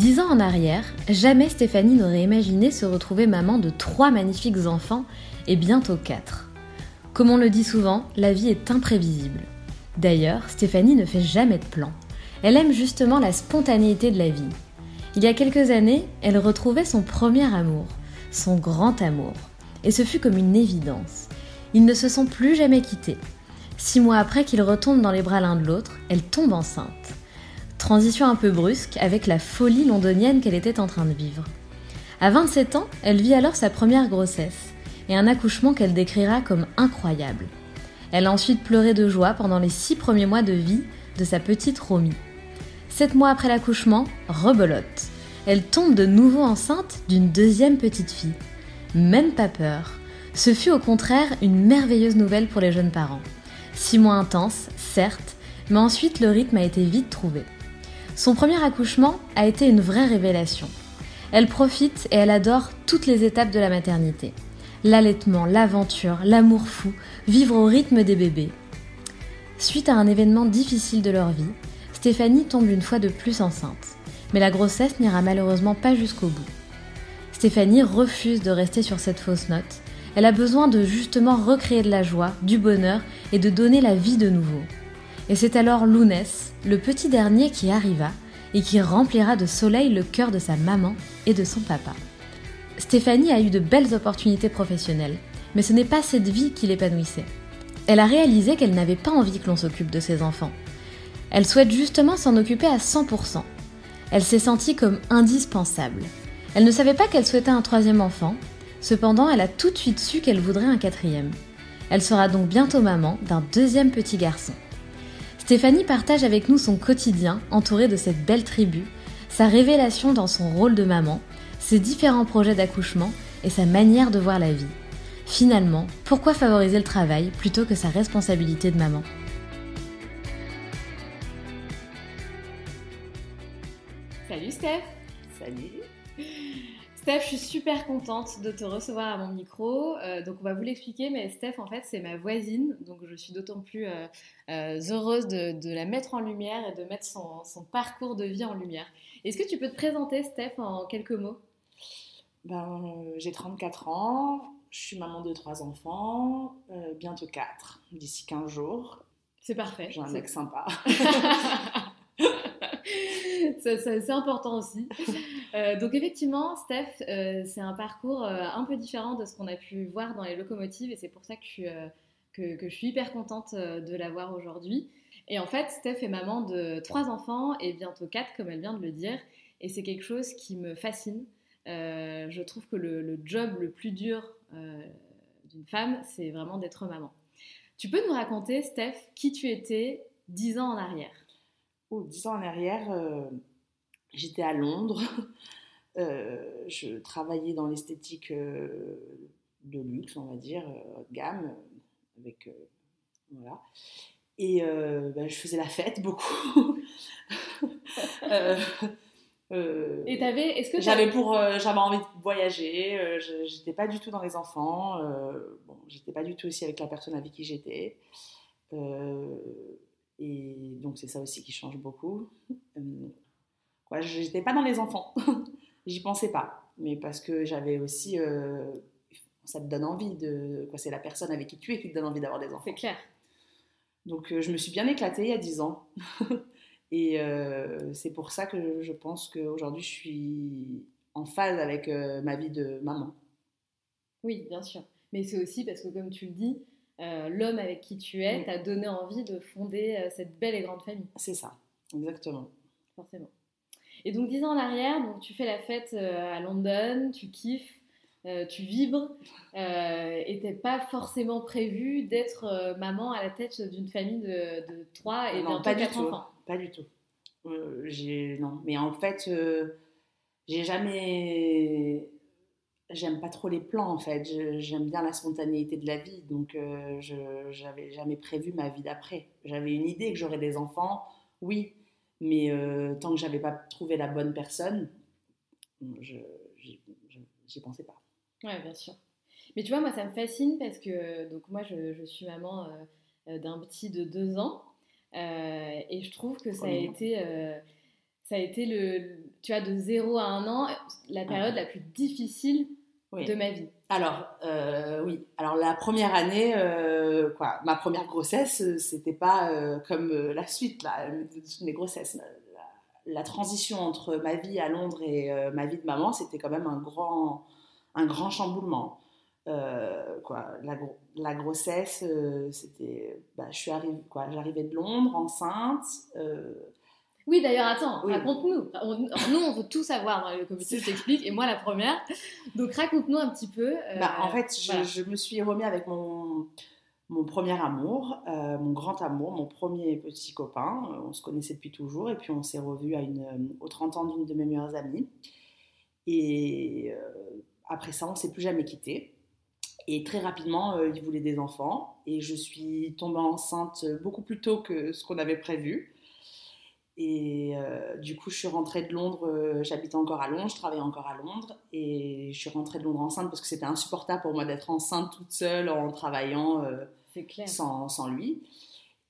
Dix ans en arrière, jamais Stéphanie n'aurait imaginé se retrouver maman de trois magnifiques enfants et bientôt quatre. Comme on le dit souvent, la vie est imprévisible. D'ailleurs, Stéphanie ne fait jamais de plan. Elle aime justement la spontanéité de la vie. Il y a quelques années, elle retrouvait son premier amour, son grand amour. Et ce fut comme une évidence. Ils ne se sont plus jamais quittés. Six mois après qu'ils retombent dans les bras l'un de l'autre, elle tombe enceinte. Transition un peu brusque avec la folie londonienne qu'elle était en train de vivre. À 27 ans, elle vit alors sa première grossesse et un accouchement qu'elle décrira comme incroyable. Elle a ensuite pleuré de joie pendant les six premiers mois de vie de sa petite Romy. Sept mois après l'accouchement, rebelote. Elle tombe de nouveau enceinte d'une deuxième petite fille. Même pas peur. Ce fut au contraire une merveilleuse nouvelle pour les jeunes parents. Six mois intenses, certes, mais ensuite le rythme a été vite trouvé. Son premier accouchement a été une vraie révélation. Elle profite et elle adore toutes les étapes de la maternité. L'allaitement, l'aventure, l'amour fou, vivre au rythme des bébés. Suite à un événement difficile de leur vie, Stéphanie tombe une fois de plus enceinte. Mais la grossesse n'ira malheureusement pas jusqu'au bout. Stéphanie refuse de rester sur cette fausse note. Elle a besoin de justement recréer de la joie, du bonheur et de donner la vie de nouveau. Et c'est alors Lounès, le petit dernier qui arriva et qui remplira de soleil le cœur de sa maman et de son papa. Stéphanie a eu de belles opportunités professionnelles, mais ce n'est pas cette vie qui l'épanouissait. Elle a réalisé qu'elle n'avait pas envie que l'on s'occupe de ses enfants. Elle souhaite justement s'en occuper à 100%. Elle s'est sentie comme indispensable. Elle ne savait pas qu'elle souhaitait un troisième enfant, cependant elle a tout de suite su qu'elle voudrait un quatrième. Elle sera donc bientôt maman d'un deuxième petit garçon. Stéphanie partage avec nous son quotidien entouré de cette belle tribu, sa révélation dans son rôle de maman, ses différents projets d'accouchement et sa manière de voir la vie. Finalement, pourquoi favoriser le travail plutôt que sa responsabilité de maman? Salut Steph. Salut Steph, je suis super contente de te recevoir à mon micro. Euh, donc, on va vous l'expliquer, mais Steph, en fait, c'est ma voisine. Donc, je suis d'autant plus euh, euh, heureuse de, la mettre en lumière et de mettre son, parcours de vie en lumière. Est-ce que tu peux te présenter, Steph, en quelques mots? Ben, J'ai 34 ans, je suis maman de trois enfants, bientôt 4, d'ici 15 jours. C'est parfait. J'ai un mec sympa. c'est important aussi. Euh, donc effectivement, Steph, euh, c'est un parcours euh, un peu différent de ce qu'on a pu voir dans les locomotives et c'est pour ça que je, suis, que, je suis hyper contente de la voir aujourd'hui. Et en fait, Steph est maman de trois enfants et bientôt quatre, comme elle vient de le dire. Et c'est quelque chose qui me fascine. je trouve que le, le, job le plus dur d'une femme, c'est vraiment d'être maman. Tu peux nous raconter, Steph, qui tu étais dix ans en arrière? Oh, dix ans en arrière, euh, j'étais à Londres. Euh, je travaillais dans l'esthétique euh, de luxe, on va dire, haut de gamme, avec Voilà. Et bah, je faisais la fête beaucoup. euh, et t'avais, est-ce que j'avais pour, euh, j'avais envie de voyager. j'étais pas du tout dans les enfants. bon, j'étais pas du tout aussi avec la personne avec qui j'étais. Et donc c'est ça aussi qui change beaucoup. quoi, j'étais pas dans les enfants. J'y pensais pas, mais parce que j'avais aussi ça te donne envie de. Quoi, c'est la personne avec qui tu es qui te donne envie d'avoir des enfants. C'est clair. Donc euh, je me suis bien éclatée il y a 10 ans. Et euh, c'est pour ça que je pense qu'aujourd'hui je suis en phase avec euh, ma vie de maman. Oui, bien sûr. Mais c'est aussi parce que, comme tu le dis, l'homme avec qui tu es t'a donné envie de fonder cette belle et grande famille. C'est ça, exactement. Forcément. Et donc, dix ans en arrière, donc, tu fais la fête à London, tu kiffes, euh, tu vibres euh, et t'es pas forcément prévu d'être euh, maman à la tête d'une famille de, de 3 et non, pas du tout, enfants. Pas du tout. j'ai non, mais en fait, j'ai jamais. J'aime pas trop les plans en fait. J'aime bien la spontanéité de la vie, donc je j'avais jamais prévu ma vie d'après. J'avais une idée que j'aurais des enfants, oui, mais tant que j'avais pas trouvé la bonne personne, je j'y pensais pas. Ouais, bien sûr. Mais tu vois, moi, ça me fascine parce que donc moi, je, suis maman euh, euh, d'un petit de deux ans euh, et je trouve que ça a été, ça a été le, tu vois, de 0 à 1 an, la période la plus difficile de ma vie. Alors, oui. Alors, la première année, quoi, ma première grossesse, c'était pas comme la suite là, mes grossesses. La, la, transition entre ma vie à Londres et ma vie de maman, c'était quand même un grand un grand chamboulement. Euh, quoi, la, la grossesse, euh, c'était, bah, je suis arrivée, quoi, j'arrivais de Londres, enceinte. Euh, oui, d'ailleurs, attends, raconte-nous. nous, on veut tout savoir dans le comité, je t'explique, et moi la première. Donc, raconte-nous un petit peu. Bah, en fait, je, me suis remis avec mon, mon premier amour, mon grand amour, mon premier petit copain. On se connaissait depuis toujours, et puis on s'est revus à une, aux 30 ans d'une de mes meilleures amies. Et après ça, on ne s'est plus jamais quitté. Et très rapidement, euh, il voulait des enfants. Et je suis tombée enceinte beaucoup plus tôt que ce qu'on avait prévu. Et euh, du coup, je suis rentrée de Londres. Euh, j'habitais encore à Londres, je travaillais encore à Londres. Et je suis rentrée de Londres enceinte parce que c'était insupportable pour moi d'être enceinte toute seule en travaillant Sans, sans, lui.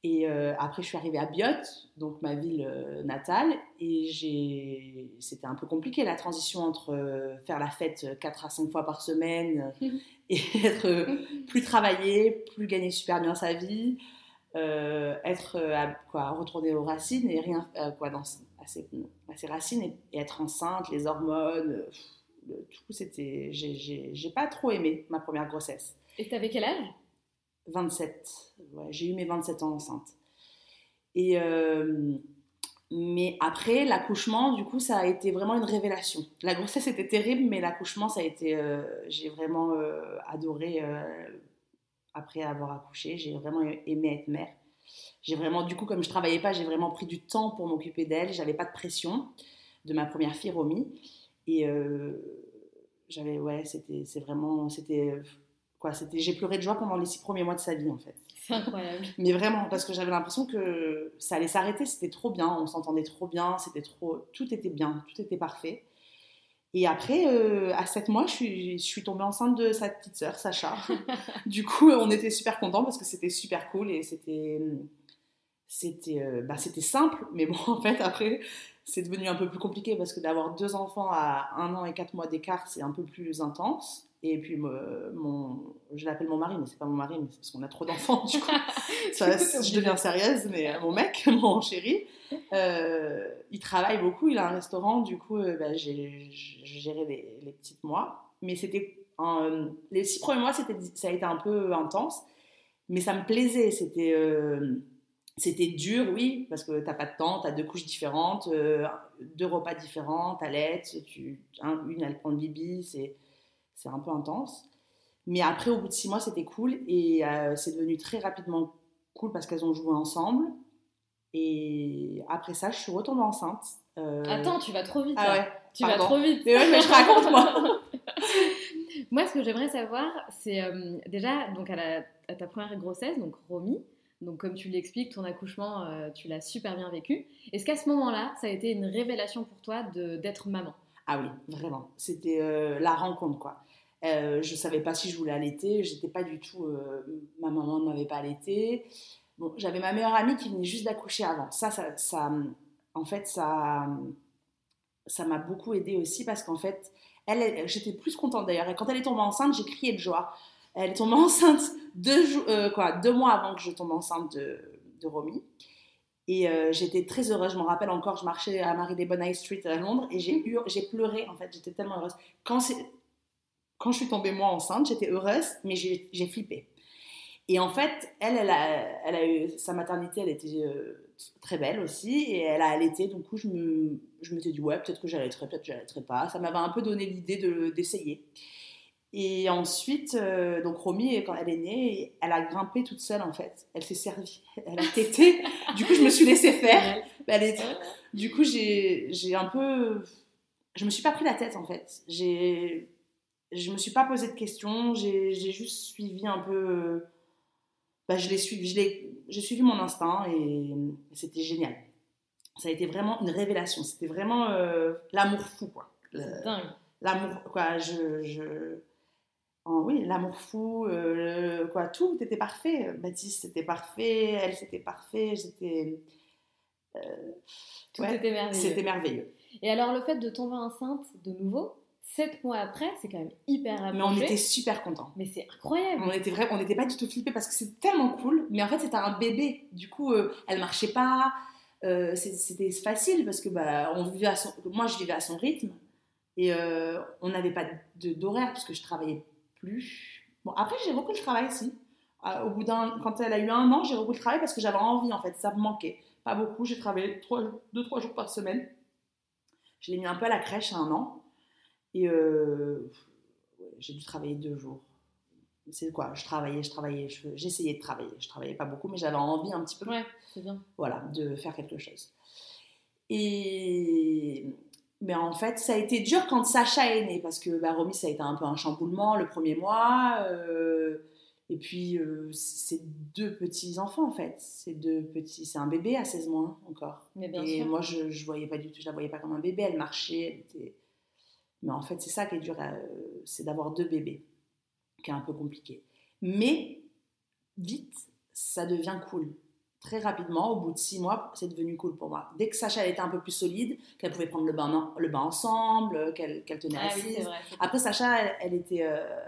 Et euh, après, je suis arrivée à Biot, donc ma ville euh, natale, et c'était un peu compliqué la transition entre euh, faire la fête 4 à 5 fois par semaine et être plus travaillé, plus gagner super bien sa vie, être quoi, retourner aux racines et rien quoi dans à ses, racines et, être enceinte, les hormones, tout c'était j'ai pas trop aimé ma première grossesse. Et tu avais quel âge? 27. j'ai eu mes 27 ans enceinte. Et, euh, mais après, l'accouchement, du coup, ça a été vraiment une révélation. La grossesse était terrible, mais l'accouchement, ça a été. Euh, j'ai vraiment euh, adoré, après avoir accouché, j'ai vraiment aimé être mère. J'ai vraiment, du coup, comme je travaillais pas, j'ai vraiment pris du temps pour m'occuper d'elle. J'avais pas de pression de ma première fille, Romy. Et j'avais, ouais, c'était, c'est vraiment, c'était Quoi, c'était, j'ai pleuré de joie pendant les six premiers mois de sa vie en fait. C'est incroyable. Mais vraiment, parce que j'avais l'impression que ça allait s'arrêter, c'était trop bien, on s'entendait trop bien, c'était trop, tout était bien, tout était parfait. Et après, euh, à 7 mois, je suis, je suis, tombée enceinte de sa petite sœur, Sacha. du coup, on était super contents parce que c'était super cool et c'était, c'était, euh, bah, c'était simple. Mais bon, en fait, après, c'est devenu un peu plus compliqué parce que d'avoir deux enfants à un an et quatre mois d'écart, c'est un peu plus intense. Et puis, mon, je l'appelle mon mari, mais c'est pas mon mari, mais c'est parce qu'on a trop d'enfants, du coup. ça, je deviens sérieuse, mais mon mec, mon chéri, il travaille beaucoup, il a un restaurant, du coup, euh, bah, j'ai géré les, les, petites mois. Mais c'était. les six premiers mois, ça a été un peu intense, mais ça me plaisait. C'était. c'était dur, oui, parce que t'as pas de temps, t'as deux couches différentes, deux repas différents, t'allaites, tu, une elle prend le bibi, c'est un peu intense. Mais après, au bout de six mois, c'était cool et euh, c'est devenu très rapidement cool parce qu'elles ont joué ensemble. Et après ça, je suis retombée enceinte. Euh, Attends, tu vas trop vite. Ah ouais, tu vas trop vite. Mais ouais, mais je raconte moi. moi, ce que j'aimerais savoir, c'est euh, déjà donc à, ta première grossesse, donc Romy, Donc, comme tu l'expliques, ton accouchement, euh, tu l'as super bien vécu. Est-ce qu'à ce, moment-là, ça a été une révélation pour toi d'être maman? Ah oui, vraiment. C'était la rencontre, quoi. Je ne savais pas si je voulais allaiter. J'étais pas du tout. ma maman ne m'avait pas allaité. J'avais ma meilleure amie qui venait juste d'accoucher avant. Ça, ça, en fait, ça, ça m'a beaucoup aidé aussi parce qu'en fait, elle, j'étais plus contente d'ailleurs. Et quand elle est tombée enceinte, j'ai crié de joie. Elle est tombée enceinte deux, euh, deux mois avant que je tombe enceinte de, de Romy. Et euh, j'étais très heureuse. Je me rappelle encore, je marchais à Marylebone High Street à Londres et j'ai, eu, j'ai pleuré en fait. J'étais tellement heureuse. Quand, quand je suis tombée moi enceinte, j'étais heureuse, mais j'ai flippé. Et en fait, elle, elle a, elle a eu sa maternité, elle était euh, très belle aussi, et elle a allaité. Du coup, je me, je m'étais dit, ouais, peut-être que j'allaiterai, peut-être que j'allaiterai pas. Ça m'avait un peu donné l'idée de, d'essayer. Et ensuite, euh, donc Romy, quand elle est née, elle a grimpé toute seule en fait. Elle s'est servie, elle a tété. du coup, je me suis laissée faire. Elle est... Du coup, j'ai un peu. Je me suis pas pris la tête en fait. Je me suis pas posé de questions. J'ai juste suivi un peu. Bah, je l'ai suivi, j'ai suivi mon instinct et c'était génial. Ça a été vraiment une révélation. C'était vraiment euh, l'amour fou quoi. L'amour quoi. je, je oui, l'amour fou, euh, quoi, tout était parfait. Baptiste c'était parfait, elle c'était parfait, j'étais. Euh, tout était merveilleux. C'était merveilleux. Et alors le fait de tomber enceinte de nouveau, sept mois après, c'est quand même hyper rapproché. Mais on était super contents. Mais c'est incroyable. On était on n'était pas du tout flippés parce que c'est tellement cool. Mais en fait, c'était un bébé. Du coup, euh, elle marchait pas. c'était facile parce que bah, on vivait à son... moi, je vivais à son rythme. Et on n'avait pas d'horaire parce que je travaillais plus. Bon, après, j'ai repris le travail, si. Euh, au bout d'un, quand elle a eu un an, j'ai repris le travail parce que j'avais envie, en fait. Ça me manquait. Pas beaucoup. J'ai travaillé 2-3 jours par semaine. Je l'ai mis un peu à la crèche à un an. Et euh, j'ai dû travailler deux jours. C'est quoi? Je travaillais, je travaillais, j'essayais de travailler. Je travaillais pas beaucoup, mais j'avais envie un petit peu. Ouais, c'est bien. Voilà, de faire quelque chose. Et mais en fait, ça a été dur quand Sacha est né, parce que bah, Romy, ça a été un peu un chamboulement le premier mois. Euh, et puis, euh, c'est deux petits-enfants, en fait. C'est deux petits... C'est un bébé à 16 mois encore. Mais bien et moi, je ne voyais pas du tout, je la voyais pas comme un bébé. Elle marchait, elle était... Mais en fait, c'est ça qui est dur, euh, c'est d'avoir deux bébés, qui est un peu compliqué. Mais, vite, ça devient cool très rapidement, au bout de six mois, c'est devenu cool pour moi. Dès que Sacha elle était un peu plus solide, qu'elle pouvait prendre le bain, le bain ensemble, qu'elle tenait ah assise. Après, Sacha, elle, était, euh,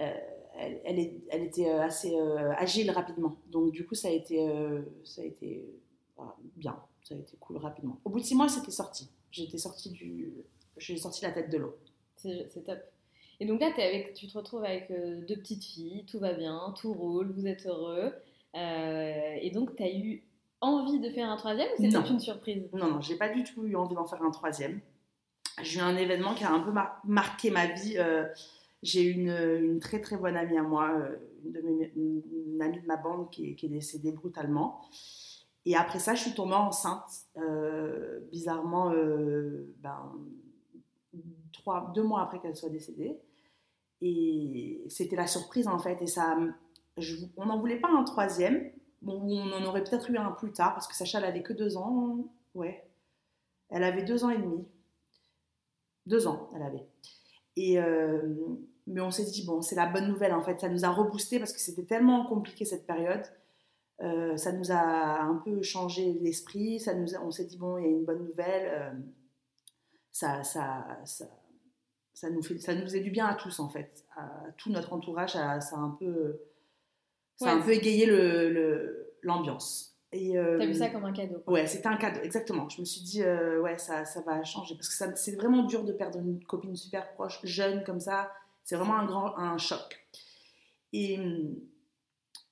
euh, elle, elle, était euh, assez agile rapidement. Donc, du coup, ça a été, ça a été bien. Ça a été cool rapidement. Au bout de six mois, c'était sorti. J'étais sortie du. J'ai sorti la tête de l'eau. C'est top. Et donc là, es avec, tu te retrouves avec deux petites filles, tout va bien, tout roule, vous êtes heureux. Euh, et donc, tu as eu envie de faire un troisième ou c'était une surprise? Non, non, j'ai pas du tout eu envie d'en faire un troisième. J'ai eu un événement qui a un peu marqué ma vie. Euh, j'ai une, une, très très bonne amie à moi, euh, une, de mes, une amie de ma bande qui est, décédée brutalement. Et après ça, je suis tombée enceinte, bizarrement, ben, deux mois après qu'elle soit décédée. Et c'était la surprise en fait. Et ça, on n'en voulait pas un troisième. Bon, on en aurait peut-être eu un plus tard, parce que Sacha, elle avait que deux ans. Ouais. Elle avait deux ans et demi. Deux ans, elle avait. Et, euh, mais on s'est dit, bon, c'est la bonne nouvelle, en fait. Ça nous a reboosté parce que c'était tellement compliqué cette période. Euh, ça nous a un peu changé l'esprit. Ça nous on s'est dit, bon, il y a une bonne nouvelle. Euh, ça, ça, ça, nous fait, ça nous faisait du bien à tous, en fait. À tout notre entourage, ça, ça a un peu ça a un peu égayé l'ambiance. Le, euh, T'as vu ça comme un cadeau Ouais, c'était un cadeau, exactement. Je me suis dit, euh, ouais, ça, ça va changer. Parce que c'est vraiment dur de perdre une copine super proche, jeune comme ça. C'est vraiment un grand un choc. Et,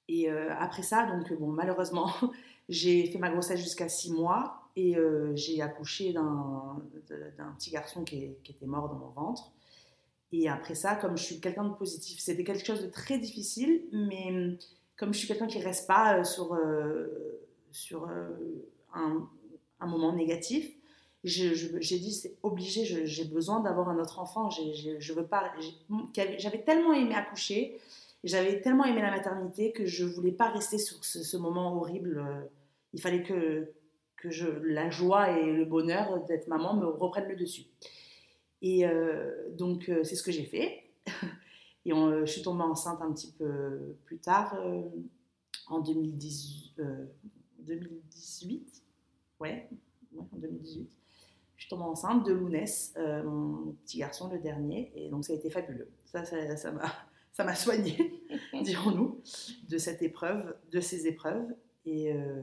et euh, après ça, donc, bon, malheureusement, j'ai fait ma grossesse jusqu'à six mois et j'ai accouché d'un petit garçon qui, qui, était mort dans mon ventre. Et après ça, comme je suis quelqu'un de positif, c'était quelque chose de très difficile, mais comme je suis quelqu'un qui ne reste pas euh, sur, euh, sur euh, un, moment négatif, j'ai dit c'est obligé, j'ai besoin d'avoir un autre enfant. J'avais tellement aimé accoucher J'avais tellement aimé la maternité que je voulais pas rester sur ce, moment horrible. Il fallait que, que la joie et le bonheur d'être maman me reprennent le dessus. Et donc, c'est ce que j'ai fait. Et je suis tombée enceinte un petit peu plus tard, en 2010, 2018. Ouais, en 2018. Je suis tombée enceinte de Lounès, euh, mon petit garçon, le dernier. Et donc, ça a été fabuleux. Ça, ça m'a ça, m'a soigné, dirons-nous, de cette épreuve, de ces épreuves. Et euh,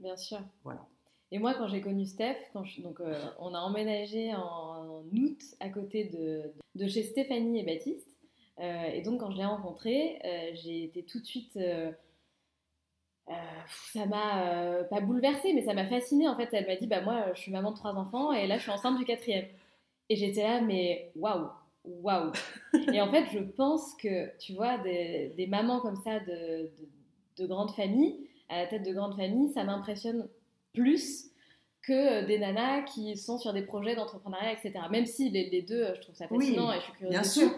Bien sûr. Voilà. Et moi, quand j'ai connu Steph, donc, euh, on a emménagé en, août à côté de, de, chez Stéphanie et Baptiste. et donc, quand je l'ai rencontré, j'ai été tout de suite euh, ça m'a euh, pas bouleversée, mais ça m'a fascinée. En fait, elle m'a dit Bah, moi, je suis maman de trois enfants et là, je suis enceinte du quatrième. Et j'étais là, mais waouh, waouh. et en fait, je pense que, tu vois, des, mamans comme ça de, de, grandes familles, à la tête de grandes familles, ça m'impressionne plus que des nanas qui sont sur des projets d'entrepreneuriat, etc. Même si les, les, deux, je trouve ça fascinant et je suis curieuse. Bien sûr.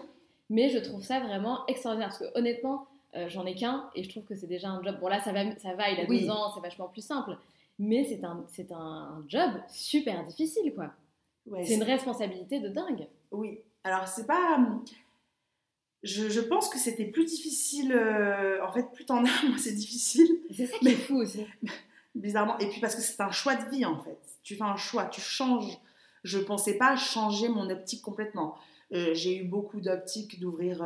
Mais je trouve ça vraiment extraordinaire parce que honnêtement, euh, j'en ai qu'un et je trouve que c'est déjà un job. Bon, là, ça va, ça va il a deux ans, c'est vachement plus simple. Mais c'est un, c'est un job super difficile, quoi. c'est une responsabilité de dingue. Oui. Alors, c'est pas. Je, je, pense que c'était plus difficile. Euh, en fait, plus t'en as, moins c'est difficile. C'est ça qui est fou aussi. Bizarrement. Et puis parce que c'est un choix de vie, en fait. Tu fais un choix, tu changes. Je pensais pas changer mon optique complètement. Euh, j'ai eu beaucoup d'optiques d'ouvrir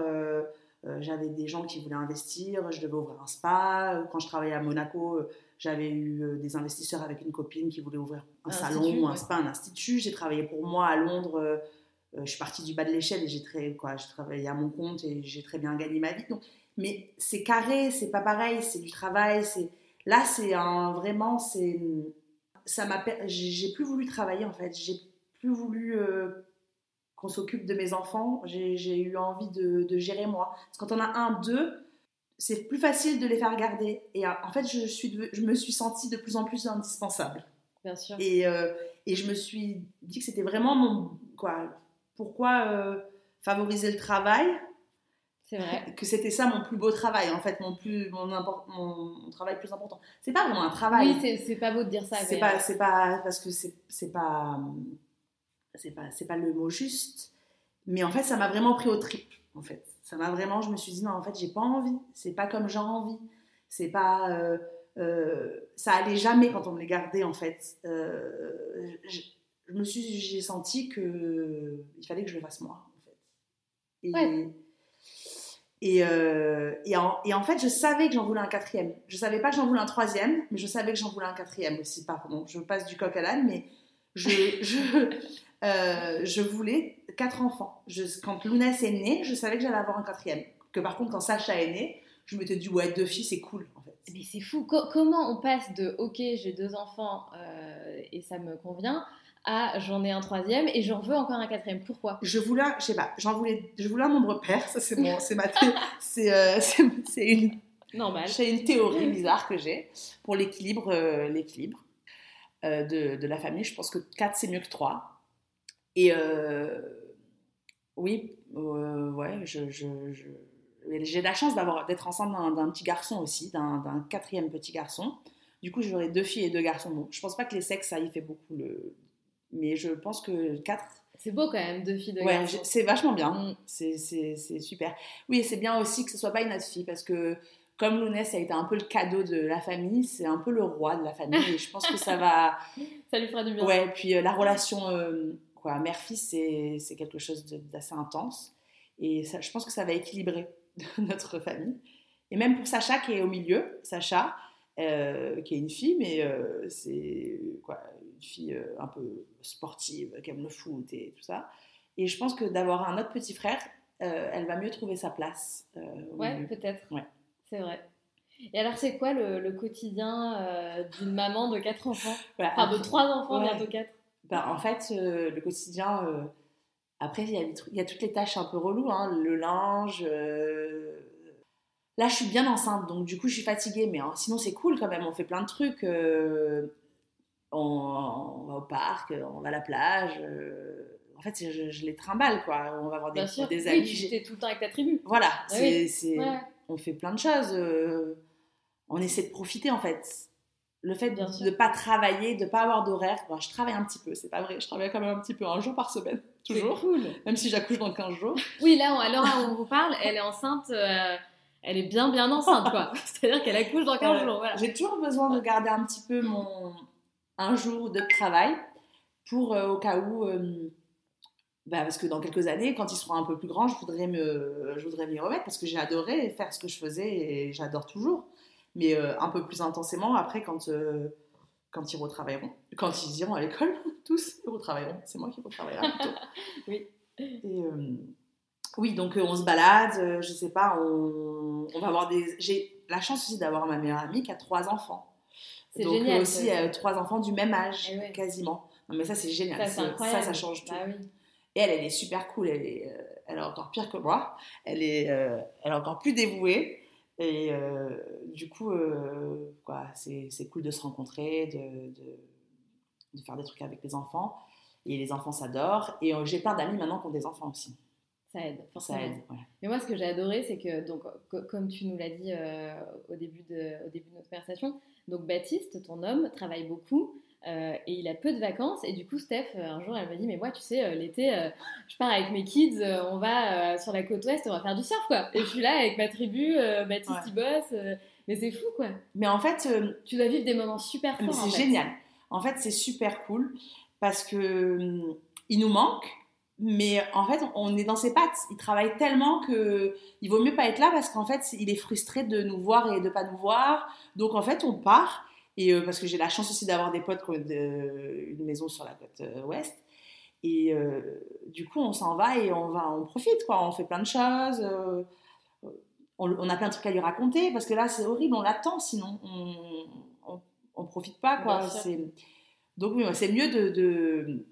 euh, j'avais des gens qui voulaient investir, je devais ouvrir un spa. Quand je travaillais à Monaco, euh, j'avais eu euh, des investisseurs avec une copine qui voulait ouvrir un, salon, un spa, un institut. J'ai travaillé pour moi à Londres. je suis partie du bas de l'échelle et j'ai très quoi, je travaillais à mon compte et j'ai très bien gagné ma vie. Donc, mais c'est carré, c'est pas pareil, c'est du travail. C'est là, c'est un vraiment, c'est ça m'a, j'ai plus voulu travailler en fait. J'ai plus voulu qu'on s'occupe de mes enfants, j'ai eu envie de, gérer moi. Parce que quand on a un, deux, c'est plus facile de les faire garder. Et euh, en fait, je, suis je me suis sentie de plus en plus indispensable. Bien sûr. Et, euh, et je me suis dit que c'était vraiment mon. Quoi, pourquoi euh, favoriser le travail? C'est vrai. Que c'était ça mon plus beau travail, en fait, mon, plus, mon, mon, travail plus important. C'est pas vraiment un travail. Oui, c'est pas beau de dire ça. C'est pas, pas. Parce que c'est pas c'est pas c'est pas le mot juste mais en fait ça m'a vraiment pris au trip en fait ça m'a vraiment je me suis dit non en fait j'ai pas envie c'est pas comme j'ai envie c'est pas euh, euh, ça allait jamais quand on me les gardait en fait euh, je, me suis j'ai senti que il fallait que je le fasse moi en fait et et, et, en, et, en, fait, je savais que j'en voulais un quatrième. Je savais pas que j'en voulais un troisième, mais je savais que j'en voulais un quatrième aussi. Pardon, je passe du coq à l'âne, mais je, je, euh, je voulais quatre enfants. Je, quand Lounès est née, je savais que j'allais avoir un quatrième. Que par contre, quand Sacha est né, je m'étais dit, ouais, deux filles, c'est cool, en fait. Mais c'est fou. comment on passe de, ok, j'ai deux enfants euh, et ça me convient, à j'en ai un troisième et j'en veux encore un quatrième. Pourquoi? Je voulais, je sais pas, j'en voulais, je voulais un nombre pair. Ça, c'est mon, c'est ma, euh, c'est, c'est une, normal. C'est une théorie bizarre que j'ai pour l'équilibre, l'équilibre de, de, la famille. Je pense que 4 c'est mieux que 3. Et euh, oui, euh, ouais, je, j'ai la chance d'avoir, d'être enceinte d'un, petit garçon aussi, d'un, quatrième petit garçon. Du coup, j'aurai deux filles et deux garçons. Bon, je pense pas que les sexes, ça y fait beaucoup. Le... Mais je pense que quatre. C'est beau quand même, deux filles, deux ouais. C'est vachement bien. Mm. C'est, super. Oui, c'est bien aussi que ce soit pas une autre fille parce que comme Lounès a été un peu le cadeau de la famille, c'est un peu le roi de la famille. et je pense que ça va. ça lui fera du bien. Ouais, puis euh, la relation Mère-fils, c'est quelque chose d'assez intense. Et ça, je pense que ça va équilibrer notre famille. Et même pour Sacha qui est au milieu, Sacha, euh, qui est une fille, mais euh, c'est quoi, une fille euh, un peu sportive, qui aime le foot et tout ça. Et je pense que d'avoir un autre petit frère, elle va mieux trouver sa place. ouais, peut-être. Ouais. C'est vrai. Et alors, c'est quoi le, quotidien d'une maman de quatre enfants? Enfin, de trois enfants, bientôt quatre bah, en fait, euh, le quotidien, euh, après, il y, a il y, a toutes les tâches un peu reloues, hein, le linge. Euh, là, je suis bien enceinte, donc du coup, je suis fatiguée, mais hein, sinon, c'est cool quand même. On fait plein de trucs. On, va au parc, on va à la plage. en fait, je, je les trimballe, quoi. On va avoir des, sûr. des Oui, amis. tu j'ai- étais tout le temps avec ta tribu. Voilà, Ah oui. Ouais. on fait plein de choses. euh, on essaie de profiter, en fait. Le fait Bien de ne pas travailler, de ne pas avoir d'horaire. Bon, je travaille un petit peu, c'est pas vrai. Je travaille quand même un petit peu, un jour par semaine, toujours. cool. Même si j'accouche dans 15 jours. Oui, là, on- à l'heure où on vous parle, elle est enceinte. euh, elle est bien, bien enceinte, quoi. C'est-à-dire qu'elle accouche dans 15 Ouais. jours. Voilà. J'ai toujours besoin de garder un petit peu mon un jour de travail pour euh, au cas où euh, bah, parce que dans quelques années quand ils seront un peu plus grands je voudrais me je voudrais m'y remettre parce que j'ai adoré faire ce que je faisais et j'adore toujours. Mais euh, un peu plus intensément après quand quand ils retravailleront quand ils iront à l'école tous ils retravailleront. C'est moi qui retravaillerai plutôt Oui. et oui donc on se balade je sais pas on, on va avoir des j'ai la chance aussi d'avoir ma meilleure amie qui a trois enfants C'est donc génial, aussi ça. euh, trois enfants du même âge Eh ouais. quasiment. Non mais ça c'est génial, Ça, c'est incroyable. ça ça change tout. Bah oui. Et elle elle est super cool, elle est euh, elle est encore pire que moi, elle est euh, elle est encore plus dévouée et euh, du coup euh, quoi c'est c'est cool de se rencontrer, de, de de faire des trucs avec les enfants et les enfants s'adorent et j'ai plein d'amis maintenant qui ont des enfants aussi. Ça aide, Ça forcément. aide. ouais. Mais moi, ce que j'ai adoré, c'est que, donc, co- comme tu nous l'as dit euh, au, début de, au début de notre conversation, donc Baptiste, ton homme, travaille beaucoup euh, et il a peu de vacances. Et du coup, Steph, euh, un jour, elle m'a dit Mais moi, tu sais, euh, l'été, euh, je pars avec mes kids, on va sur la côte ouest, on va faire du surf, quoi. Et je suis là avec ma tribu, Baptiste, Ouais. il bosse. mais c'est fou, quoi. Mais en fait Tu dois vivre des moments super forts. C'est génial. En fait, c'est super cool parce que hum, il nous manque, mais en fait, on est dans ses pattes. Il travaille tellement que il vaut mieux pas être là parce qu'en fait, il est frustré de nous voir et de pas nous voir. Donc en fait, on part et euh, parce que j'ai la chance aussi d'avoir des potes qui ont une maison sur la côte euh, ouest. Et euh, du coup, on s'en va et on va, on profite quoi. On fait plein de choses. euh, on, on a plein de trucs à lui raconter parce que là, c'est horrible. On l'attend, sinon on, on, on profite pas quoi. Donc c'est mieux de, de-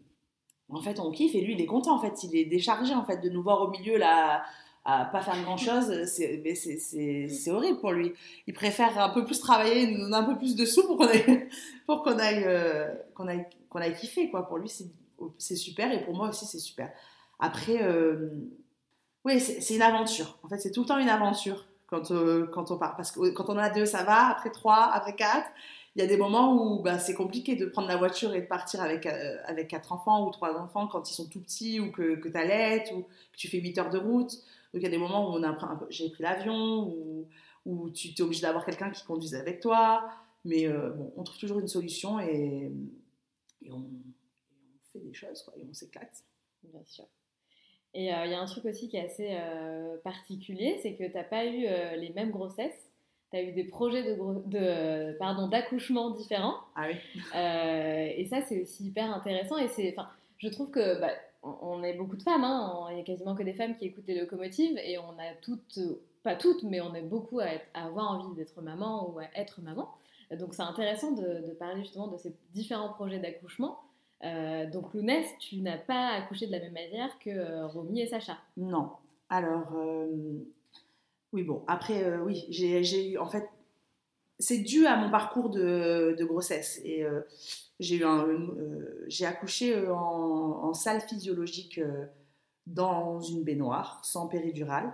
En fait, on kiffe et lui, il est content. En fait, il est déchargé en fait de nous voir au milieu là à pas faire grand chose. C'est horrible pour lui. Il préfère un peu plus travailler, nous donner un peu plus de sous pour qu'on aille pour qu'on aille euh, qu'on aille aille kiffer quoi. Pour lui, c'est super et pour moi aussi c'est super. Après, euh, oui, c'est c'est une aventure. En fait, c'est tout le temps une aventure quand, euh, quand on part. Parce que quand on en a deux, ça va. Après trois, après quatre, il y a des moments où bah, c'est compliqué de prendre la voiture et de partir avec, euh, avec quatre enfants ou trois enfants quand ils sont tout petits ou que, que tu allaites ou que tu fais 8 heures de route. Donc il y a des moments où j'ai pris l'avion ou où tu es obligé d'avoir quelqu'un qui conduise avec toi. Mais euh, bon, on trouve toujours une solution et, on, fait des choses et on s'éclate. Bien sûr. Et euh, il y a un truc aussi qui est assez particulier, c'est que tu n'as pas eu les mêmes grossesses. Tu as eu des projets de, pardon, d'accouchement différents. Ah oui. Euh, et ça, c'est aussi hyper intéressant. Et c'est, enfin, je trouve que bah, on, est beaucoup de femmes. hein. Il y a quasiment que des femmes qui écoutent les locomotives. Et on a toutes, pas toutes, mais on est beaucoup à, être- à avoir envie d'être maman ou à être maman. Donc c'est intéressant de, de parler justement de ces différents projets d'accouchement. Euh, donc Lounès, tu n'as pas accouché de la même manière que euh, Romy et Sacha? Non. Alors, euh, oui, bon, après, euh, oui, j'ai eu, en fait, c'est dû à mon parcours de, grossesse. Et euh, j'ai eu euh, j'ai accouché en, salle physiologique dans une baignoire, sans péridurale.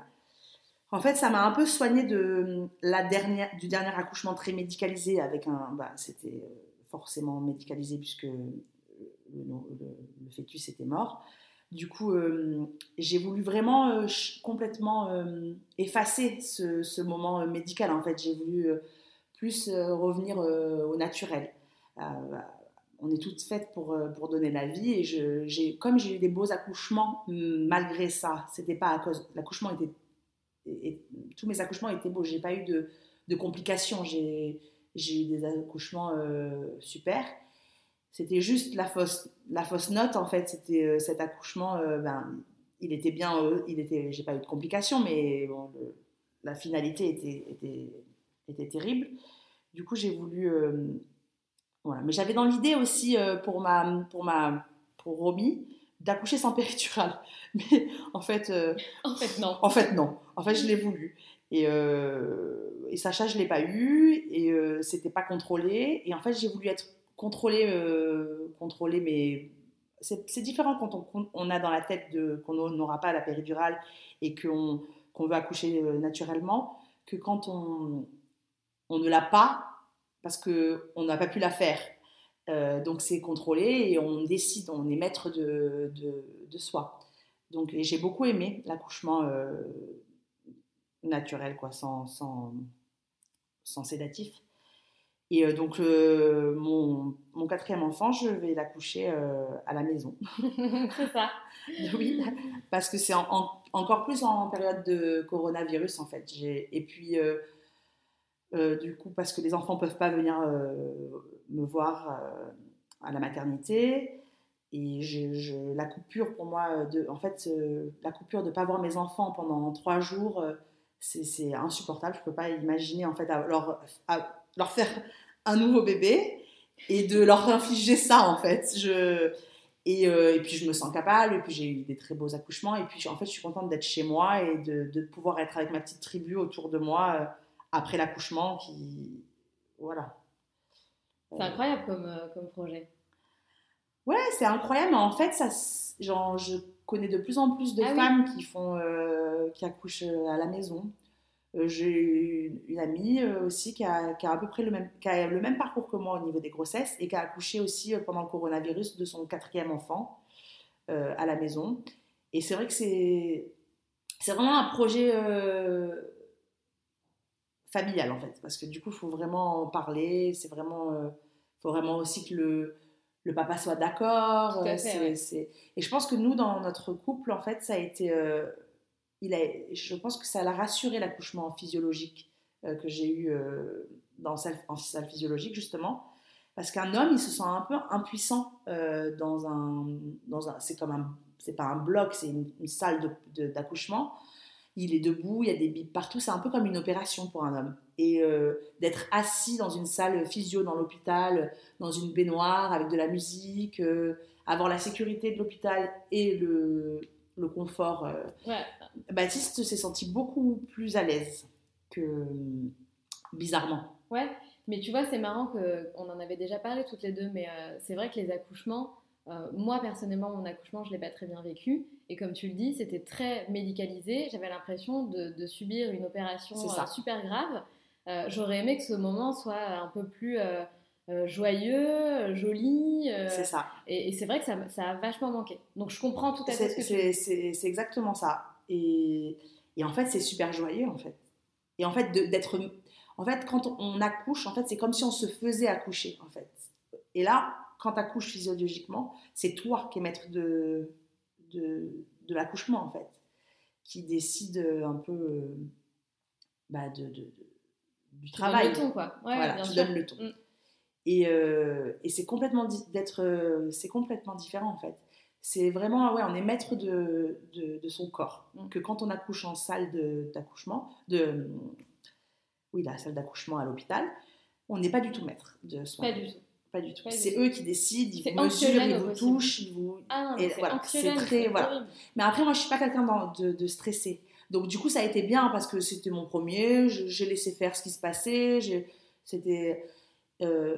En fait, ça m'a un peu soignée de la dernière, du dernier accouchement très médicalisé avec un, bah, c'était forcément médicalisé puisque le- le fœtus était mort. Du coup, euh, j'ai voulu vraiment euh, complètement euh, effacer ce, ce moment médical. En fait, j'ai voulu plus revenir au naturel. On est toutes faites pour, pour donner la vie et je, comme j'ai eu des beaux accouchements, m- malgré ça, c'était pas à cause. L'accouchement était. tous mes accouchements étaient beaux. J'ai pas eu de, de complications. J'ai, eu des accouchements super. C'était juste la fausse, la fausse note en fait. C'était euh, cet accouchement. euh, ben, il était bien. euh, il était. J'ai pas eu de complications, mais bon, le- la finalité était, était, était terrible. Du coup, j'ai voulu. euh, voilà. Mais j'avais dans l'idée aussi euh, pour ma pour ma pour Romy d'accoucher sans péridurale. Mais en fait, euh, En fait, non. en fait, non. En fait, je l'ai voulu. Et, et Sacha, je l'ai pas eu. Et c'était pas contrôlé. Et en fait, j'ai voulu être contrôlée, euh, contrôlée mais c'est différent quand on, a dans la tête qu'on n'aura pas la péridurale et qu'on qu'on veut accoucher euh, naturellement que quand on, on ne l'a pas parce qu'on n'a pas pu la faire. Euh, donc c'est contrôlé et on décide, on est maître de, de, soi. Donc j'ai beaucoup aimé l'accouchement euh, naturel, quoi, sans, sans, sans sédatif. Et euh, donc, mon, mon, quatrième enfant, je vais l'accoucher à la maison. c'est ça. oui, parce que c'est encore plus en période de coronavirus, en fait. Et puis, du coup, parce que les enfants ne peuvent pas venir me voir à la maternité. Et je, la coupure pour moi, de, en fait, la coupure de ne pas voir mes enfants pendant trois jours, c'est insupportable. Je ne peux pas imaginer en fait leur, leur faire un nouveau bébé et de leur infliger ça en fait. Je, et, euh, et, puis je me sens capable, et puis j'ai eu des très beaux accouchements, et puis en fait je suis contente d'être chez moi et de, de, pouvoir être avec ma petite tribu autour de moi euh, après l'accouchement qui... Voilà. C'est incroyable comme, euh, comme projet. Ouais, c'est incroyable, mais en fait, ça, genre, je connais de plus en plus de ah femmes qui, font, qui accouchent à la maison. Euh, j'ai une, amie euh, aussi qui a, qui a, à peu près le même, qui a le même parcours que moi au niveau des grossesses et qui a accouché aussi euh, pendant le coronavirus de son quatrième enfant à la maison. Et c'est vrai que c'est, c'est vraiment un projet familial en fait, parce que du coup, il faut vraiment en parler. C'est vraiment, il faut vraiment aussi que le, le papa soit d'accord. Et je pense que nous, dans notre couple, en fait, ça a été je pense que ça l'a rassuré l'accouchement physiologique euh, que j'ai eu euh, dans salle, salle physiologique justement. Parce qu'un homme, il se sent un peu impuissant euh, dans un, dans un c'est comme un, c'est pas un bloc, c'est une, salle d'accouchement. il est debout, il y a des bips partout, c'est un peu comme une opération pour un homme. Et d'être assis dans une salle physio dans l'hôpital, dans une baignoire avec de la musique, avoir la sécurité de l'hôpital et le, le confort. Ouais. Baptiste s'est senti beaucoup plus à l'aise que bizarrement. Ouais, mais tu vois, c'est marrant qu'on en avait déjà parlé toutes les deux, mais euh, c'est vrai que les accouchements, euh, moi personnellement, mon accouchement, je ne l'ai pas très bien vécu. Et comme tu le dis, c'était très médicalisé. J'avais l'impression de, subir une opération euh, super grave. J'aurais aimé que ce moment soit un peu plus joyeux, joli. c'est ça. Et, c'est vrai que ça, ça, a vachement manqué. Donc je comprends tout à fait ce que tu dis. C'est exactement ça. Et, en fait, c'est super joyeux, en fait. Et en fait, d'être. En fait, quand on accouche, en fait, c'est comme si on se faisait accoucher, en fait. Et là, quand tu accouches physiologiquement, c'est toi qui es maître de, de, de l'accouchement, en fait. Qui décide un peu euh, bah, de, de, du travail. Tu donnes le ton, quoi. Ouais, voilà, tu donnes le ton. Mm. Et, euh, et c'est complètement, d'être, euh, c'est complètement différent, en fait c'est vraiment, ouais, on est maître de, de, son corps. Mm. Que quand on accouche en salle d'accouchement, de, oui, la salle d'accouchement à l'hôpital, on n'est pas du tout maître de soi. Pas du tout. Pas du tout. C'est eux qui décident, ils vous mesurent, ils vous touchent, ils vous. Ah et voilà, c'est très. Voilà. Mais après, moi, je suis pas quelqu'un de, de stressé. Donc, du coup, ça a été bien parce que c'était mon premier, j'ai laissé faire ce qui se passait, c'était. Euh,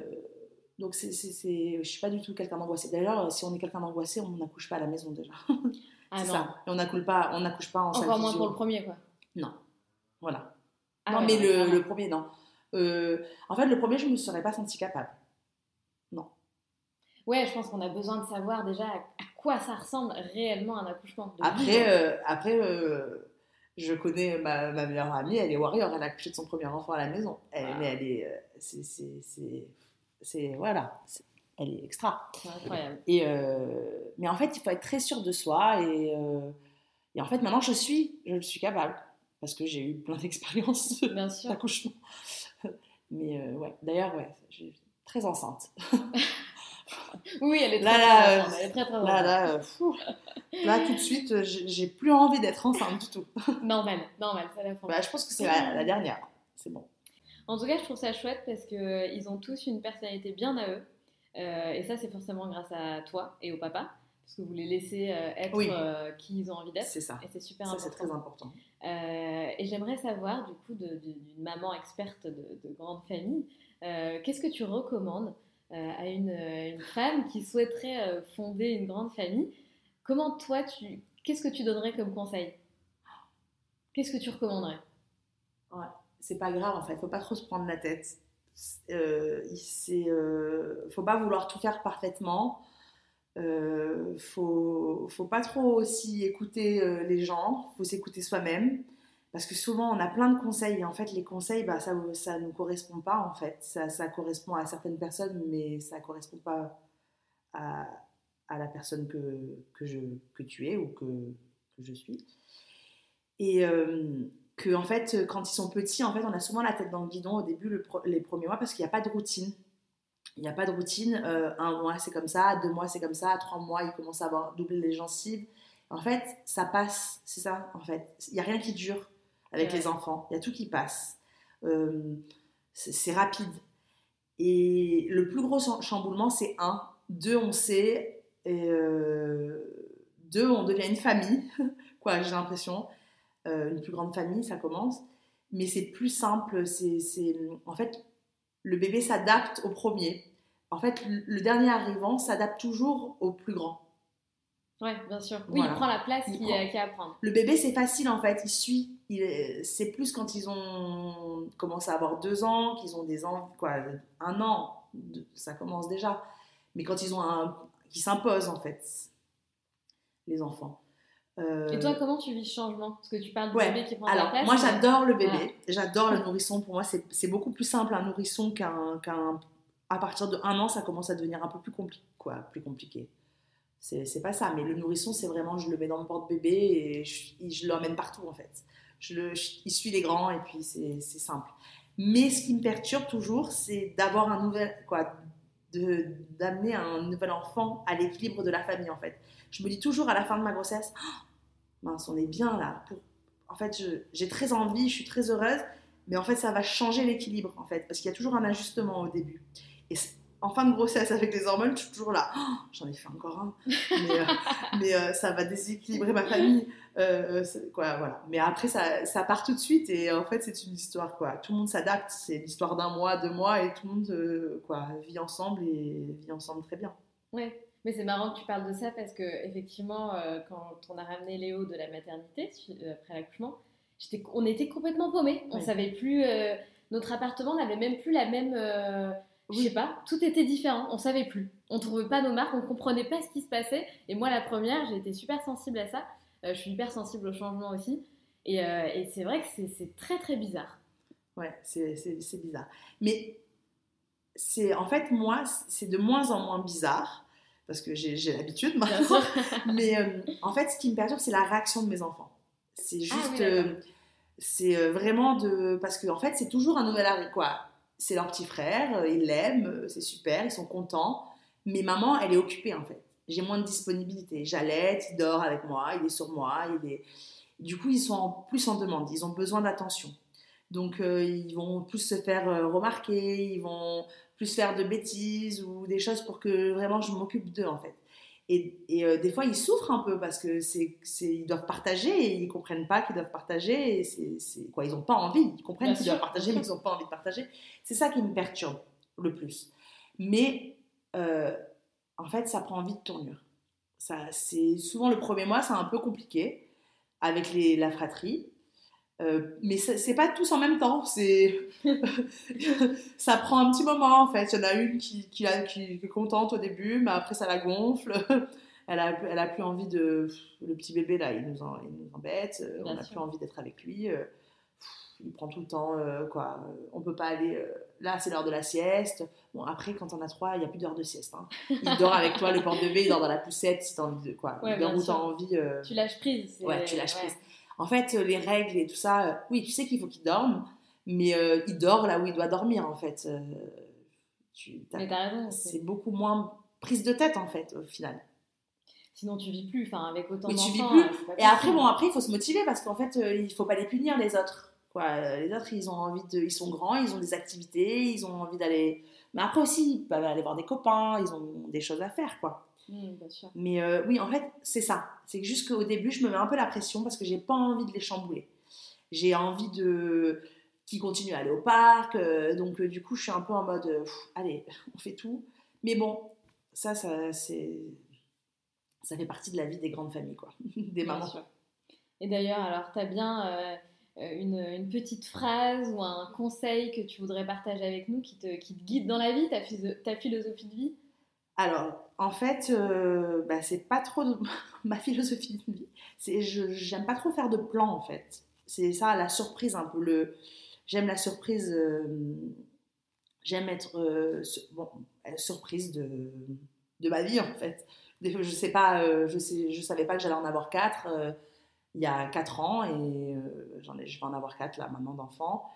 donc, c'est, c'est, je suis pas du tout quelqu'un d'angoissé. D'ailleurs, si on est quelqu'un d'angoissé, on n'accouche pas à la maison déjà. Ah c'est ça. Et on n'accouche pas, on n'accouche pas en Encore moins pour le premier, quoi. Non. Voilà. Ah non, mais le, le, premier, non. Euh, en fait, le premier, je ne me serais pas sentie capable. Non. Ouais, je pense qu'on a besoin de savoir déjà à, quoi ça ressemble réellement un accouchement. Après, euh, après euh, je connais ma, ma, meilleure amie, elle est warrior, elle a accouché de son premier enfant à la maison. Elle, Mais elle est. c'est c'est voilà, elle est extra. incroyable. Et euh, mais en fait, il faut être très sûr de soi et, euh, et en fait, maintenant, je suis, je le suis capable parce que j'ai eu plein d'expériences d'accouchement. Mais euh, ouais, d'ailleurs, ouais, je suis très enceinte. oui, elle est très, là, très, elle est très, très là, là, là, tout de suite, j'ai plus envie d'être enceinte du tout. normal, normal, ça la bah, Je pense que c'est la, la dernière. C'est bon. En tout cas, je trouve ça chouette parce qu'ils euh, ont tous une personnalité bien à eux. Euh, et ça, c'est forcément grâce à toi et au papa, parce que vous les laissez euh, être qui ils ont envie d'être. C'est ça. Et c'est super ça, important. c'est très important. et j'aimerais savoir, du coup, d'une maman experte de, grande famille, qu'est-ce que tu recommandes à une, une, femme qui souhaiterait fonder une grande famille. Comment toi, tu, qu'est-ce que tu donnerais comme conseil? Qu'est-ce que tu recommanderais? Ouais, C'est pas grave en fait, faut pas trop se prendre la tête. Euh, c'est, euh, faut pas vouloir tout faire parfaitement. Euh, faut, faut pas trop aussi écouter euh, les gens, faut s'écouter soi-même. Parce que souvent on a plein de conseils et en fait les conseils bah, ça ça nous correspond pas en fait. Ça, correspond à certaines personnes mais ça correspond pas à, à la personne que, que, je, que tu es ou que, que je suis. Et euh, que, en fait, quand ils sont petits, en fait, on a souvent la tête dans le guidon au début, le les premiers mois, parce qu'il n'y a pas de routine. Il n'y a pas de routine. Euh, un mois, c'est comme ça. Deux mois, c'est comme ça. Trois mois, ils commencent à avoir doublé les gencives. En fait, ça passe. C'est ça, en fait. Il n'y a rien qui dure avec les enfants. Il y a tout qui passe. Euh, c'est rapide. Et le plus gros chamboulement, c'est un. Deux, on sait. Et deux, on devient une famille. Quoi, j'ai l'impression. Euh, une plus grande famille, ça commence. Mais c'est plus simple. C'est, En fait, le bébé s'adapte au premier. En fait, le dernier arrivant s'adapte toujours au plus grand. Oui, bien sûr. Oui, il prend la place qu'il a à prendre. Le bébé, c'est facile en fait. Il suit. C'est plus quand ils ont commencé à avoir deux ans, qu'ils ont des ans, quoi, un an, ça commence déjà. Mais quand ils ont un. qui s'imposent en fait, les enfants. Et toi, comment tu vis ce changement? Parce que tu parles du bébé qui prend Alors, la place. Moi, j'adore le bébé. J'adore le nourrisson. Pour moi, c'est beaucoup plus simple un nourrisson qu'un. à partir de un an, ça commence à devenir un peu plus, compliqué. quoi, plus compliqué. C'est pas ça. Mais le nourrisson, c'est vraiment, je le mets dans le porte-bébé et je, je l'emmène partout, en fait. Je le, il suit les grands et puis c'est simple. Mais ce qui me perturbe toujours, c'est d'avoir un nouvel. quoi, d'amener un nouvel enfant à l'équilibre de la famille, en fait. Je me dis toujours à la fin de ma grossesse, oh, mince, on est bien là. En fait, j'ai très envie, je suis très heureuse, mais en fait, ça va changer l'équilibre, en fait, parce qu'il y a toujours un ajustement au début. Et en fin de grossesse, avec les hormones, je suis toujours là. Oh, j'en ai fait encore un, mais, euh, euh, ça va déséquilibrer ma famille. Euh, quoi, voilà. Mais après, ça, ça, part tout de suite, et en fait, c'est une histoire, quoi. Tout le monde s'adapte, c'est l'histoire d'un mois, deux mois, et tout le monde quoi, vit ensemble et vit ensemble très bien. Ouais. Mais c'est marrant que tu parles de ça parce que effectivement, quand on a ramené Léo de la maternité après l'accouchement, on était complètement paumés. On savait plus. Notre appartement n'avait même plus la même. Je sais pas. Tout était différent. On savait plus. On trouvait pas nos marques. On comprenait pas ce qui se passait. Et moi, la première, j'ai été super sensible à ça. je suis hyper sensible au changement aussi. Et, et c'est vrai que c'est très très bizarre. Ouais, c'est bizarre. Mais c'est en fait moi, c'est de moins en moins bizarre parce que j'ai l'habitude maintenant. Mais euh, en fait, ce qui me perturbe, c'est la réaction de mes enfants. C'est ah juste. Euh, c'est euh, vraiment de. Parce qu'en en fait, c'est toujours un nouvel arrivé. Quoi. C'est leur petit frère, ils l'aiment, c'est super, ils sont contents. Mais maman, elle est occupée en fait. J'ai moins de disponibilité. J'allaite, il dort avec moi, il est sur moi. Il est... Du coup, ils sont plus en demande, ils ont besoin d'attention. Donc, ils vont plus se faire remarquer, ils vont plus faire de bêtises ou des choses pour que vraiment je m'occupe d'eux en fait. Et, et euh, des fois, ils souffrent un peu parce que c'est, ils doivent partager et ils comprennent pas qu'ils doivent partager. Et c'est, quoi, ils n'ont pas envie. Ils comprennent qu'ils doivent partager, mais ils n'ont pas envie de partager. C'est ça qui me perturbe le plus. Mais euh, en fait, ça prend vite de tournure. Ça, c'est souvent le premier mois, c'est un peu compliqué avec les, la fratrie. Euh, mais c'est pas tous en même temps, c'est ça prend un petit moment en fait. Il y en a une qui, qui, a, qui, est contente au début, mais après ça la gonfle. elle, a, elle a plus envie de. Le petit bébé là, il nous, il nous embête, euh, on n'a plus envie d'être avec lui. Euh, il prend tout le temps, quoi. On peut pas aller. là, c'est l'heure de la sieste. Bon, après, quand on a trois, il n'y a plus d'heure de sieste. Hein. Il dort avec toi, le porte-bébé, il dort dans la poussette si t'as envie de. Quoi. il dort où t'as envie. Tu lâches prise. Ouais, tu lâches prise. En fait, euh, les règles et tout ça, euh, oui, tu sais qu'il faut qu'il dorme, mais euh, il dort là où il doit dormir, en fait. tu. C'est beaucoup moins prise de tête, en fait, au final. Sinon, tu vis plus, enfin, avec autant d'enfants. tu vis plus. Et après, bon, après, il faut se motiver parce qu'en fait, il faut pas les punir, les autres. Quoi. Les autres, ils ont envie de, ils sont grands, ils ont des activités, ils ont envie d'aller. Mais après aussi, ils peuvent aller voir des copains, ils ont des choses à faire, quoi. Mmh, Mais euh, oui, en fait, c'est ça. C'est juste qu'au début, je me mets un peu la pression parce que j'ai pas envie de les chambouler. J'ai envie de qu'ils continuent à aller au parc. Euh, donc, euh, du coup, je suis un peu en mode allez, on fait tout. Mais bon, ça, ça, c'est, ça fait partie de la vie des grandes familles, quoi, des Bien mamans. sûr. Et d'ailleurs, alors, tu as bien une, une petite phrase ou un conseil que tu voudrais partager avec nous qui te, qui te guide dans la vie, ta, ta philosophie de vie? Alors, en fait, euh, bah, c'est pas trop de- ma philosophie de vie. C'est, j'aime pas trop faire de plans, en fait. C'est ça, la surprise, un peu. Le, j'aime la surprise. euh, j'aime être euh, bon, surprise de, de ma vie, en fait. Je sais pas, je, sais, savais pas que j'allais en avoir quatre il y a quatre ans et j'en ai, je vais en avoir quatre, là, maman d'enfant.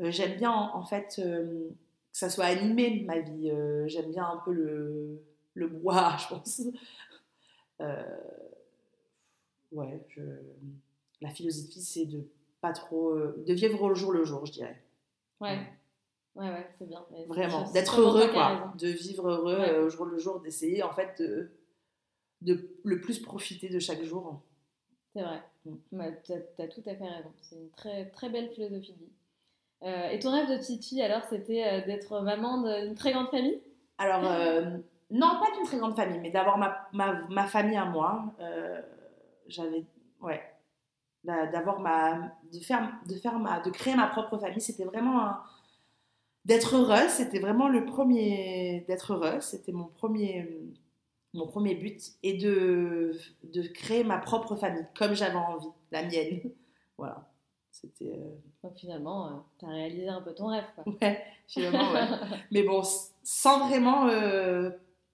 Euh, j'aime bien, en, fait, que ça soit animé, ma vie. J'aime bien un peu le, le bois, je pense. Euh, ouais, je... la philosophie, c'est de pas trop. euh, de vivre au jour le jour, je dirais. Ouais, ouais, ouais, c'est bien. Mais Vraiment, d'être heureux, quoi. De vivre heureux Ouais. euh, au jour le jour, d'essayer, en fait, de, de le plus profiter de chaque jour. C'est vrai. Mm. Ouais, tu as, tout à fait raison. C'est une très, très belle philosophie de vie. Euh, et ton rêve de petite fille, alors, c'était d'être maman d'une très grande famille? Alors, euh, non, pas d'une très grande famille, mais d'avoir ma, ma, ma famille à moi. Euh, J'avais, ouais, D'a- d'avoir ma, de faire, de faire ma, de créer ma propre famille, c'était vraiment un- d'être heureuse. C'était vraiment le premier, d'être heureuse. C'était mon premier, mon premier but et de, de créer ma propre famille comme j'avais envie, la mienne. Voilà, c'était, euh, Donc, finalement, tu as réalisé un peu ton rêve, quoi. ouais, finalement, ouais. Mais bon, sans vraiment euh,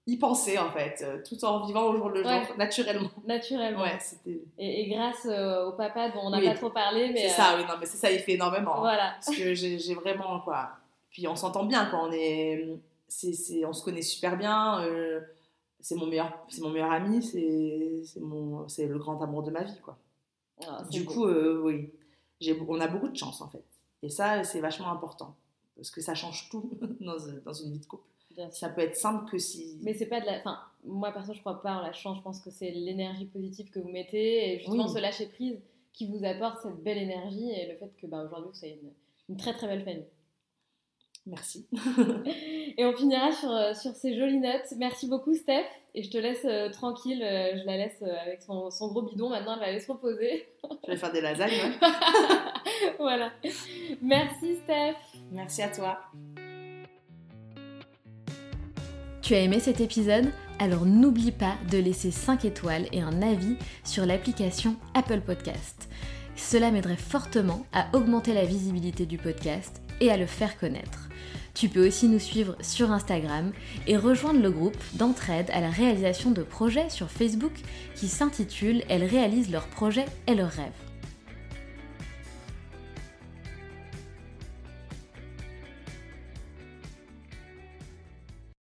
y penser en fait, euh, tout en vivant au jour le jour, Ouais. naturellement. Naturellement. Ouais, c'était. Et, et grâce euh, au papa dont on n'a Oui. pas trop parlé, mais C'est euh, ça, oui, non, mais c'est ça, il fait énormément. hein. voilà. Parce que j'ai vraiment, quoi. Puis on s'entend bien, quoi. On est. c'est c'est- on se connaît super bien. c'est mon meilleur, c'est mon meilleur ami, c'est c'est mon, c'est le grand amour de ma vie, quoi. Ah, Du beau. coup, oui, j'ai, on a beaucoup de chance en fait. Et ça, c'est vachement important parce que ça change tout dans, dans une vie de couple. Ça peut être simple que si. Mais c'est pas de la. Enfin, moi perso, je crois pas en la chance. Je pense que c'est l'énergie positive que vous mettez et justement Oui. ce lâcher prise qui vous apporte cette belle énergie et le fait que bah, aujourd'hui vous soyez une, une très très belle famille. Merci. Et on finira sur, euh, sur ces jolies notes. Merci beaucoup, Steph. Et je te laisse euh, tranquille. euh, je la laisse euh, avec son, son gros bidon. Maintenant, elle va aller se reposer. Je vais faire des lasagnes. ouais. voilà. Merci, Steph. Merci à toi. Tu as aimé cet épisode? Alors n'oublie pas de laisser 5 étoiles et un avis sur l'application Apple Podcast. Cela m'aiderait fortement à augmenter la visibilité du podcast et à le faire connaître. Tu peux aussi nous suivre sur Instagram et rejoindre le groupe d'entraide à la réalisation de projets sur Facebook qui s'intitule Elles réalisent leurs projets et leurs rêves.